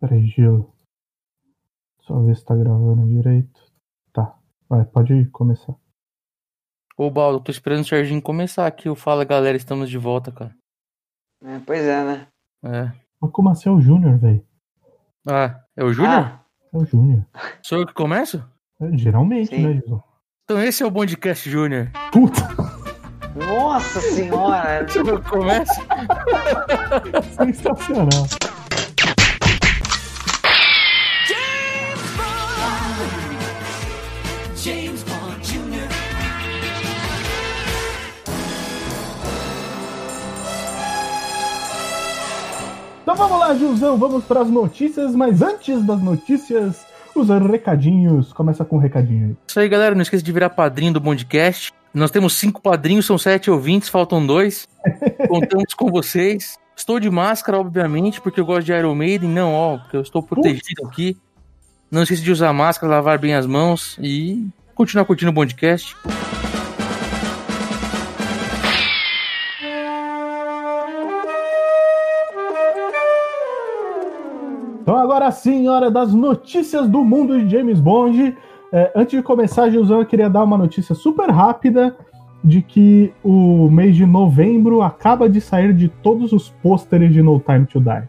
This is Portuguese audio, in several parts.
Peraí, Gil. Só ver se tá gravando direito. Tá. Vai, pode começar. Ô, Baldo, tô esperando o Serginho começar aqui. O Fala Galera, estamos de volta, cara. É, pois é, né? É. Mas como assim é o Júnior, velho? Ah, é o Júnior? Ah, É o Júnior. Sou eu que começo? É, geralmente, Sim. né, Gil? Então esse é o Bondcast Júnior. Puta, nossa senhora! Sou eu que começo? sensacional. Então vamos lá, Gilzão, vamos para as notícias, mas antes das notícias, os recadinhos. Começa com um recadinho aí. Isso aí, galera. Não esqueça de virar padrinho do Bondcast. Nós temos cinco padrinhos, são sete ouvintes, faltam dois. Contamos com vocês. Estou de máscara, obviamente, porque eu gosto de Iron Maiden. Não, ó, porque eu estou protegido aqui. Não esqueça de usar máscara, lavar bem as mãos e continuar curtindo o Bondcast. Então agora sim, hora das notícias do mundo de James Bond. É, antes de começar, Gilzão, eu queria dar uma notícia super rápida de que o mês de novembro acaba de sair de todos os pôsteres de No Time to Die.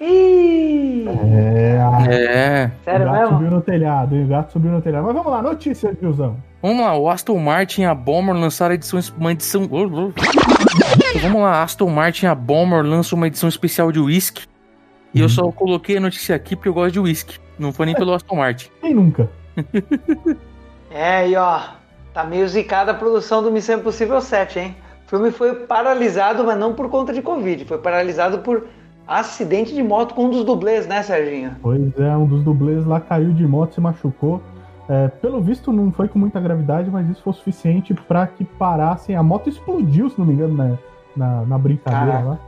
Ih, É, É. o sério gato mesmo? subiu no telhado, hein? O gato subiu no telhado. Mas vamos lá, notícias, Gilzão. Vamos lá, o Aston Martin e a Bomber lançaram a edição, uma edição. Então, vamos lá, Aston Martin e a Bomber lançam uma edição especial de whisky. E eu só coloquei a notícia aqui porque eu gosto de whisky. Não foi nem pelo Aston Martin. Quem nunca? É, e ó, tá meio zicada a produção do Missão Impossível 7, hein? O filme foi paralisado, mas não por conta de Covid. Foi paralisado por acidente de moto com um dos dublês, né, Serginho? Pois é, um dos dublês lá caiu de moto, se machucou. É, pelo visto, não foi com muita gravidade, mas isso foi suficiente para que parassem. A moto explodiu, se não me engano, né, na, na brincadeira Caraca. lá.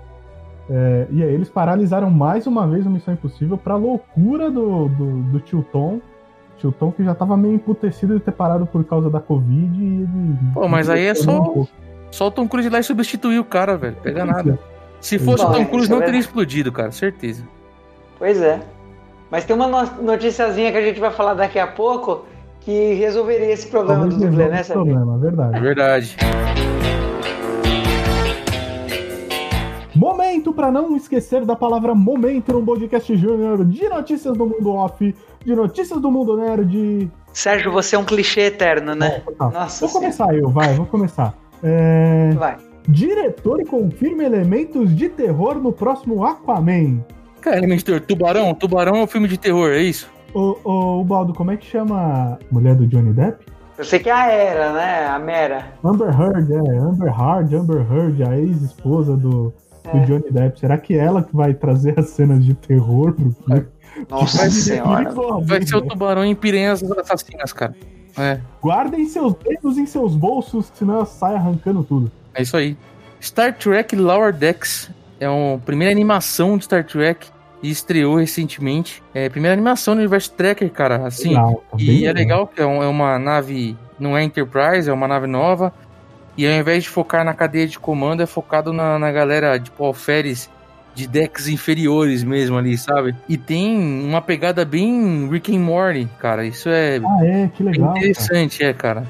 É, e aí eles paralisaram mais uma vez o Missão Impossível pra loucura do, do, do Tio Tom. Tio Tom que já tava meio emputecido de ter parado por causa da Covid. E ele, Pô, mas aí é só- um. Só o Tom Cruise lá e substituir o cara, velho. Pega nada. Se fosse Bom, o Tom é, Cruise, isso é não teria explodido, cara. Certeza. Pois é. Mas tem uma no- noticiazinha que a gente vai falar daqui a pouco que resolveria esse problema Talvez do dublê, né, esse Serginho? problema, é verdade. É verdade. Momento para não esquecer da palavra momento no podcast Júnior de notícias do mundo off, de notícias do mundo nerd. Sérgio, você é um clichê eterno, né? Tá, Nossa Vou começar eu, vai, vou começar. É, Vai. Diretor confirma elementos de terror no próximo Aquaman. Cara, elemento de terror. Tubarão? Tubarão é um filme de terror, é isso? Ô, ô, Baldo, como é que chama a mulher do Johnny Depp? Eu sei que é a Era, né? A Mera. Amber Heard, é. Amber Heard, Amber Heard, a ex-esposa do, do É. Johnny Depp. Será que é ela que vai trazer as cenas de terror pro filme? Nossa Vai ser senhora. perigoso, Vai ser o velho? tubarão em piranhas assassinas, cara. É, Guardem seus dedos em seus bolsos, senão ela sai arrancando tudo. é isso aí. Star Trek Lower Decks é a primeira animação de Star Trek e estreou recentemente. É a primeira animação do universo Tracker, cara. Assim, Legal, tá E é legal que é, é uma nave, não é Enterprise, é uma nave nova. E ao invés de focar na cadeia de comando, é focado na, na galera, tipo, alferes de decks inferiores mesmo ali, sabe? E tem uma pegada bem Rick and Morty, cara. Isso é Ah, é, que legal. cara. interessante, é, cara.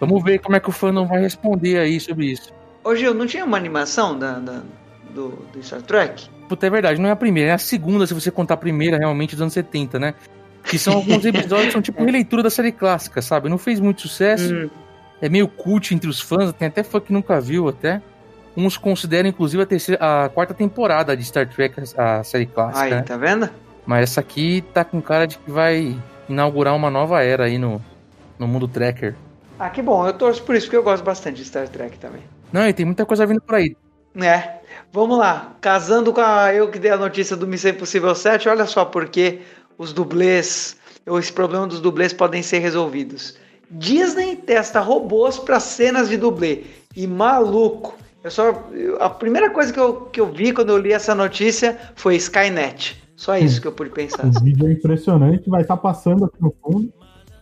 Vamos ver como é que o fandom vai responder aí sobre isso. Ô Gil, não tinha uma animação da, da- do, do Star Trek? Puta, é verdade, não é a primeira, é a segunda, se você contar a primeira realmente dos anos 70, né? Que são alguns episódios que são tipo releitura da série clássica, sabe? Não fez muito sucesso. Hum, é meio cult entre os fãs, tem até fã que nunca viu até. Uns consideram, inclusive, a, terceira, a quarta temporada de Star Trek, a série clássica. aí, né? tá vendo? Mas essa aqui tá com cara de que vai inaugurar uma nova era aí no, no mundo tracker. Ah, que bom. Eu torço por isso, porque eu gosto bastante de Star Trek também. Não, e tem muita coisa vindo por aí. É. Vamos lá. Casando com a eu que dei a notícia do Missão Impossível 7, olha só porque os dublês, ou esse problema dos dublês podem ser resolvidos. Disney testa robôs para cenas de dublê. E maluco. Eu só, eu- a primeira coisa que eu, que eu vi quando eu li essa notícia foi Skynet. Só isso que eu pude pensar. O vídeo é impressionante, vai estar passando aqui no fundo.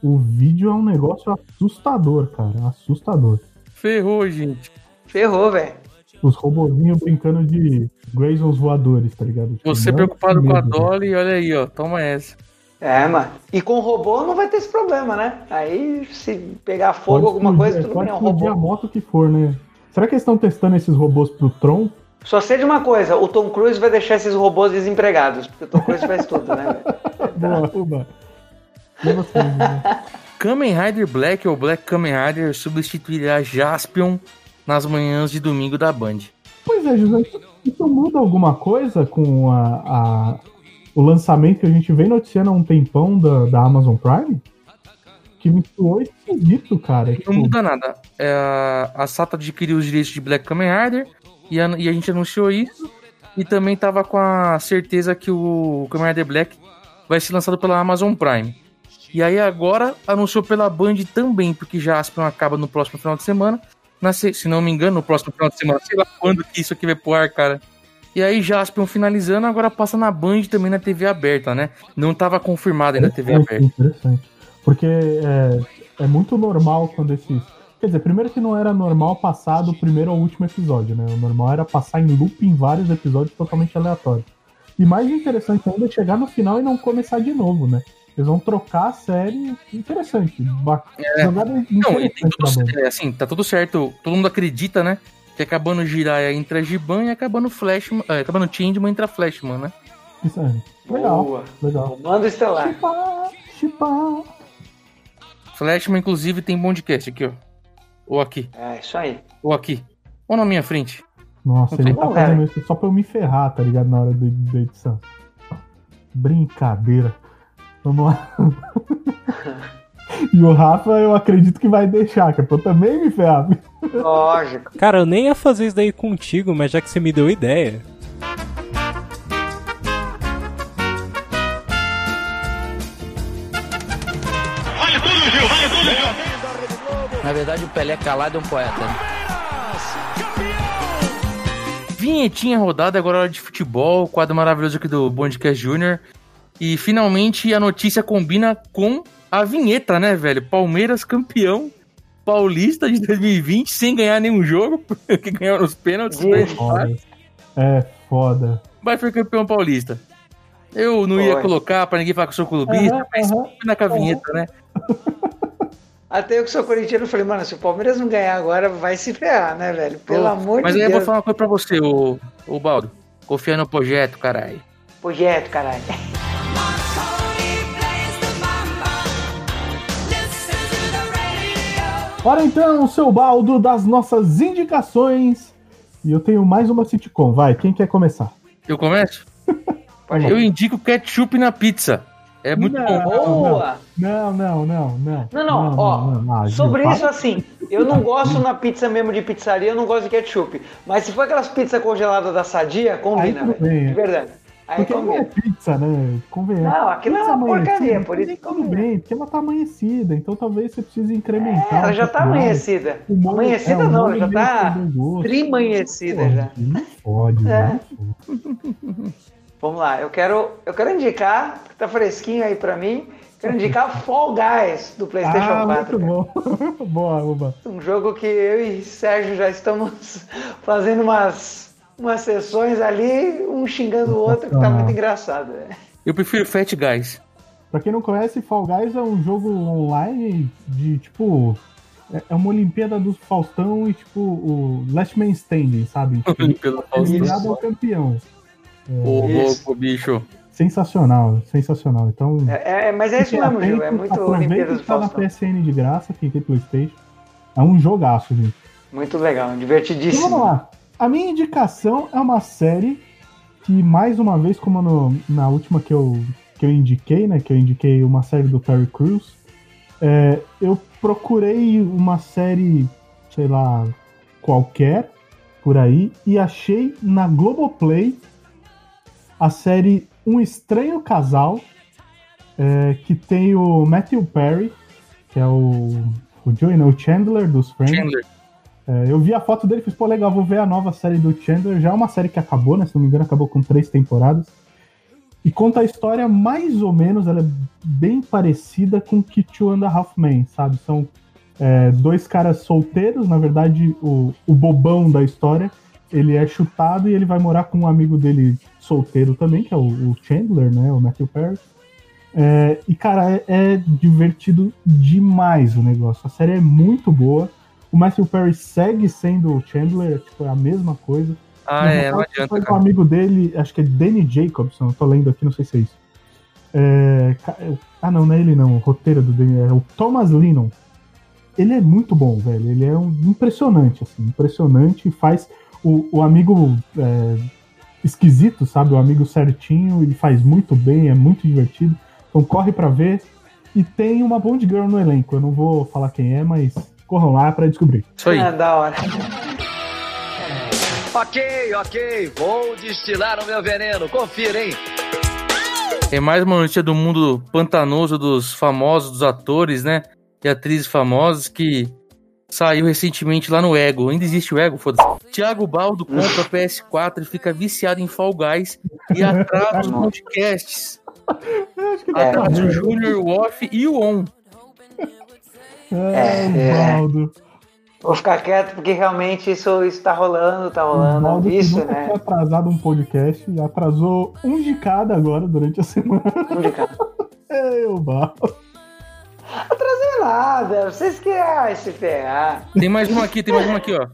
O vídeo é um negócio assustador, cara. Assustador. Ferrou, gente. Ferrou, velho. os robozinhos brincando de Graysons voadores, tá ligado? Tipo, Você preocupado com a medo, Dolly, olha aí, ó. Toma essa. É, mano. E com o robô não vai ter esse problema, né? Aí se pegar Pode fogo, alguma explodir- coisa, tudo pode bem, é um explodir a robô. moto que for, né? Será que eles estão testando esses robôs pro Tron? Só sei de uma coisa, o Tom Cruise vai deixar esses robôs desempregados, porque o Tom Cruise faz tudo, né? Boa, Uba. E você, né? Kamen Rider Black ou Black Kamen Rider substituirá Jaspion nas manhãs de domingo da Band. Pois é, José, isso- isso muda alguma coisa com a, a- o lançamento que a gente vem noticiando há um tempão da, da Amazon Prime? Que me soou esquisito, cara. Não Tipo, muda nada. É, a- a Sato adquiriu os direitos de Black Kamen Rider e a, e a gente anunciou isso. E também tava com a certeza que o Kamen Rider Black vai ser lançado pela Amazon Prime. E aí agora anunciou pela Band também, porque Jaspion acaba no próximo final de semana. Na se, se não me engano, no próximo final de semana, sei lá quando que isso aqui vai pro ar, cara. E aí Jaspion finalizando, agora passa na Band também na TV aberta, né? Não tava confirmado ainda a TV aberta. interessante. Porque é, é muito normal quando esses. Quer dizer, primeiro que não era normal passar do primeiro ao último episódio, né? O normal era passar em loop em vários episódios totalmente aleatórios. E mais interessante ainda é chegar no final e não começar de novo, né? Eles vão trocar a série. Interessante. Ba- Jogada Não, e tem tudo, é, assim, tá tudo certo. Todo mundo acredita, né? Que acabando Jiraiya entra Giban e acabando Flashman. É, acabando Changeman entra Flashman, né? Isso aí. Legal, Boa. legal. Comando Estelar. Chipar, chipar. Flashman, inclusive, tem podcast aqui, ó. Ou aqui. É, isso aí. Ou aqui. Ou na minha frente. Nossa, ele tá fazendo isso só pra eu me ferrar, tá ligado? Na hora do- da edição. Brincadeira. Vamos lá. e o Rafa, eu acredito que vai deixar, que é pra eu também me ferrar. Lógico. Cara, eu nem ia fazer isso daí contigo, mas já que você me deu ideia. Na verdade, o Pelé calado é um poeta. Vinhetinha rodada, agora é hora de futebol. Quadro maravilhoso aqui do Bondcast Júnior. E finalmente a notícia combina com a vinheta, né, velho? Palmeiras campeão paulista de 2020 sem ganhar nenhum jogo, porque ganhou nos pênaltis. Né? Foda. É foda. Mas foi campeão paulista. Eu não ia Foi. colocar pra ninguém falar que eu sou clubista, Aham, mas aham. na com a vinheta, né? Até eu que sou corintiano falei, mano, se o Palmeiras não ganhar agora, vai se ferrar, né, velho? Pelo Ô, amor Mas de aí eu vou Deus. falar uma coisa pra você, ô, ô Baldo. Confia no projeto, caralho. Projeto, caralho. Ora então, seu baldo das nossas indicações. E eu tenho mais uma sitcom. Vai, quem quer começar? Eu começo? Eu indico ketchup na pizza. É muito Não. bom. Boa! Não, não, não, não. Não, não, ó, não. Gil, sobre isso assim, eu não gosto na pizza mesmo de pizzaria, eu não gosto de ketchup. Mas se for aquelas pizzas congeladas da sadia, combina, velho. é. De verdade. Aí Porque não é pizza, né? Convenhamos. Não, aquilo é Pizza uma porcaria, por isso que tudo bem, porque ela tá amanhecida, então talvez você precise incrementar. É, ela já tá amanhecida. Molho- Amanhecida é, o não, molho já tá trimanhecida já. Não pode, É. não. Vamos lá, eu quero, eu quero indicar, que tá fresquinho aí pra mim, quero indicar Fall Guys do PlayStation Ah, 4. muito cara. bom. Boa, Uba. Um jogo que eu e Sérgio já estamos fazendo umas, umas sessões ali, um xingando o outro, que tá muito engraçado. né? Eu prefiro Fat Guys. Pra quem não conhece, Fall Guys é um jogo online de tipo. É é uma Olimpíada do Faustão e tipo o Last Man Standing, sabe? Tipo, Pelo eliminado é o campeão. Ô, Isso. louco, bicho. Sensacional, sensacional. Então. É, é, mas é isso mesmo, Gil, é muito Aproveita Olimpíadas do que tá na Faustão. PSN de graça, quem tem Playstation. É um jogaço, gente. Muito legal, Então vamos divertidíssimo. lá. A minha indicação é uma série que, mais uma vez, como no- na última que eu, que eu indiquei, né? Que eu indiquei uma série do Terry Crews, é, eu procurei uma série, sei lá, qualquer, por aí, e achei na Globoplay a série Um Estranho Casal, é, que tem o Matthew Perry, que é o, o Joey, né, o Chandler dos Friends. Chandler. É, eu vi a foto dele e fiz, pô, legal, vou ver a nova série do Chandler. Já é uma série que acabou, né? Se não me engano, acabou com três temporadas. E conta a história mais ou menos, ela é bem parecida com Two and a Half Men, sabe? São é, dois caras solteiros, na verdade, o, o bobão da história ele é chutado e ele vai morar com um amigo dele solteiro também, que é o, o Chandler, né? O Matthew Perry. É, e, cara, é, é divertido demais o negócio. A série é muito boa. O Matthew Perry segue sendo o Chandler, é, tipo, é a mesma coisa. Ah, é, não caso, adianta, foi com um amigo dele, acho que é Danny Jacobson, eu tô lendo aqui, não sei se é isso. É, ca- ah, não, não é ele não, o roteiro do Danny, é o Thomas Lennon. Ele é muito bom, velho, ele é um, impressionante, assim, impressionante, faz o, o amigo é, esquisito, sabe, o amigo certinho, ele faz muito bem, é muito divertido, então corre pra ver. E tem uma Bond Girl no elenco, eu não vou falar quem é, mas corram lá pra descobrir. Isso aí. Ah, da hora. Ok, ok, vou destilar o meu veneno, confira, hein? É mais uma notícia do mundo pantanoso dos famosos, dos atores, né? E atrizes famosas que saiu recentemente lá no Ego. Ainda existe o Ego, foda-se. Tiago Baldo compra PS4 e fica viciado em Fall Guys e atrasa os podcasts. Acho que É, Atrasa o Junior, o Off e o On. É, é. Osvaldo. Vou ficar quieto porque realmente isso, isso tá rolando, tá rolando. Osvaldo que Isso, nunca né? tinha atrasado um podcast e atrasou um de cada agora durante a semana. Complicado. É, Osvaldo. Sei nada, vocês que ai, se ferrar. Tem mais uma aqui, tem mais uma aqui, ó.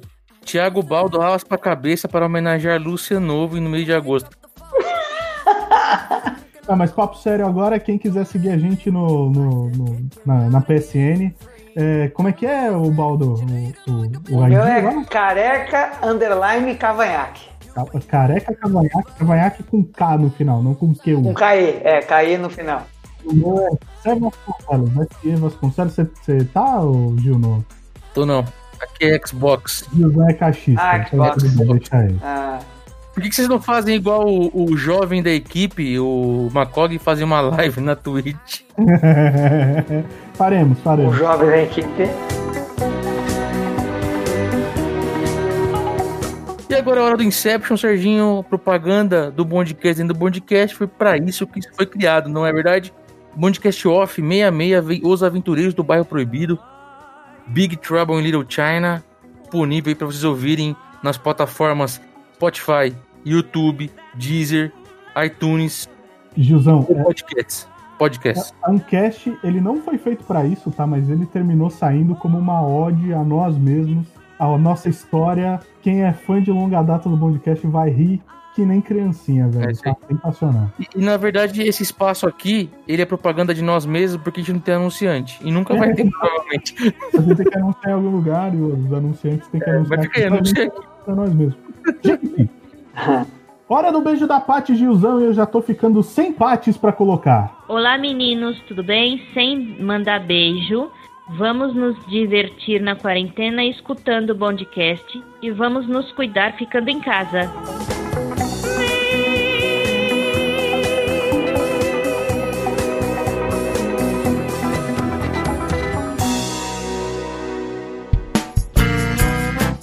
Tiago Baldo raspa a cabeça para homenagear Lúcia Novo no mês de agosto. Ah, mas papo sério agora, quem quiser seguir a gente no, no- no- na, na PSN, é, como é que é o Baldo? O, o, o O ID meu é lá? careca underline cavanhaque. Ca- Careca Cavanhaque, Cavanhaque com K no final, não com Q. Com KE, é, KE no final. O meu é Sé Vasconcelos, S.E. Vasconcelos. Você você tá, ô, Gil, no Tô não. Aqui é Xbox. Gilzão é cachista. Ah, então Xbox. deixa aí. Ah, Por que, que vocês não fazem igual o, o jovem da equipe, o Macog, fazem uma live na Twitch? faremos, o faremos. jovem da equipe. E agora é a hora do Inception, Serginho. Propaganda do Bondcast dentro do Bondcast. Foi pra isso que isso foi criado, não é verdade? Bondcast Off 66, vem Os Aventureiros do Bairro Proibido. Big Trouble in Little China. Disponível aí pra vocês ouvirem nas plataformas Spotify, YouTube, Deezer, iTunes Gilzão, ou podcasts. Podcasts. A Uncast, ele não foi feito pra isso, tá? Mas ele terminou saindo como uma ode a nós mesmos, a nossa história. Quem é fã de longa data do podcast vai rir que nem criancinha, É velho. isso Tá sensacional. E, e, na verdade, esse espaço aqui, ele é propaganda de nós mesmos porque a gente não tem anunciante. E nunca vai ter, provavelmente. Você tem que anunciar em algum lugar e os anunciantes têm que anunciar Vai ficar aí, aqui pra anuncia gente, aqui. pra nós mesmos. Hora do beijo da Paty Gilzão e eu já tô ficando sem pates pra colocar. Olá meninos, tudo bem? Sem mandar beijo, vamos nos divertir na quarentena escutando o Bondcast e vamos nos cuidar ficando em casa.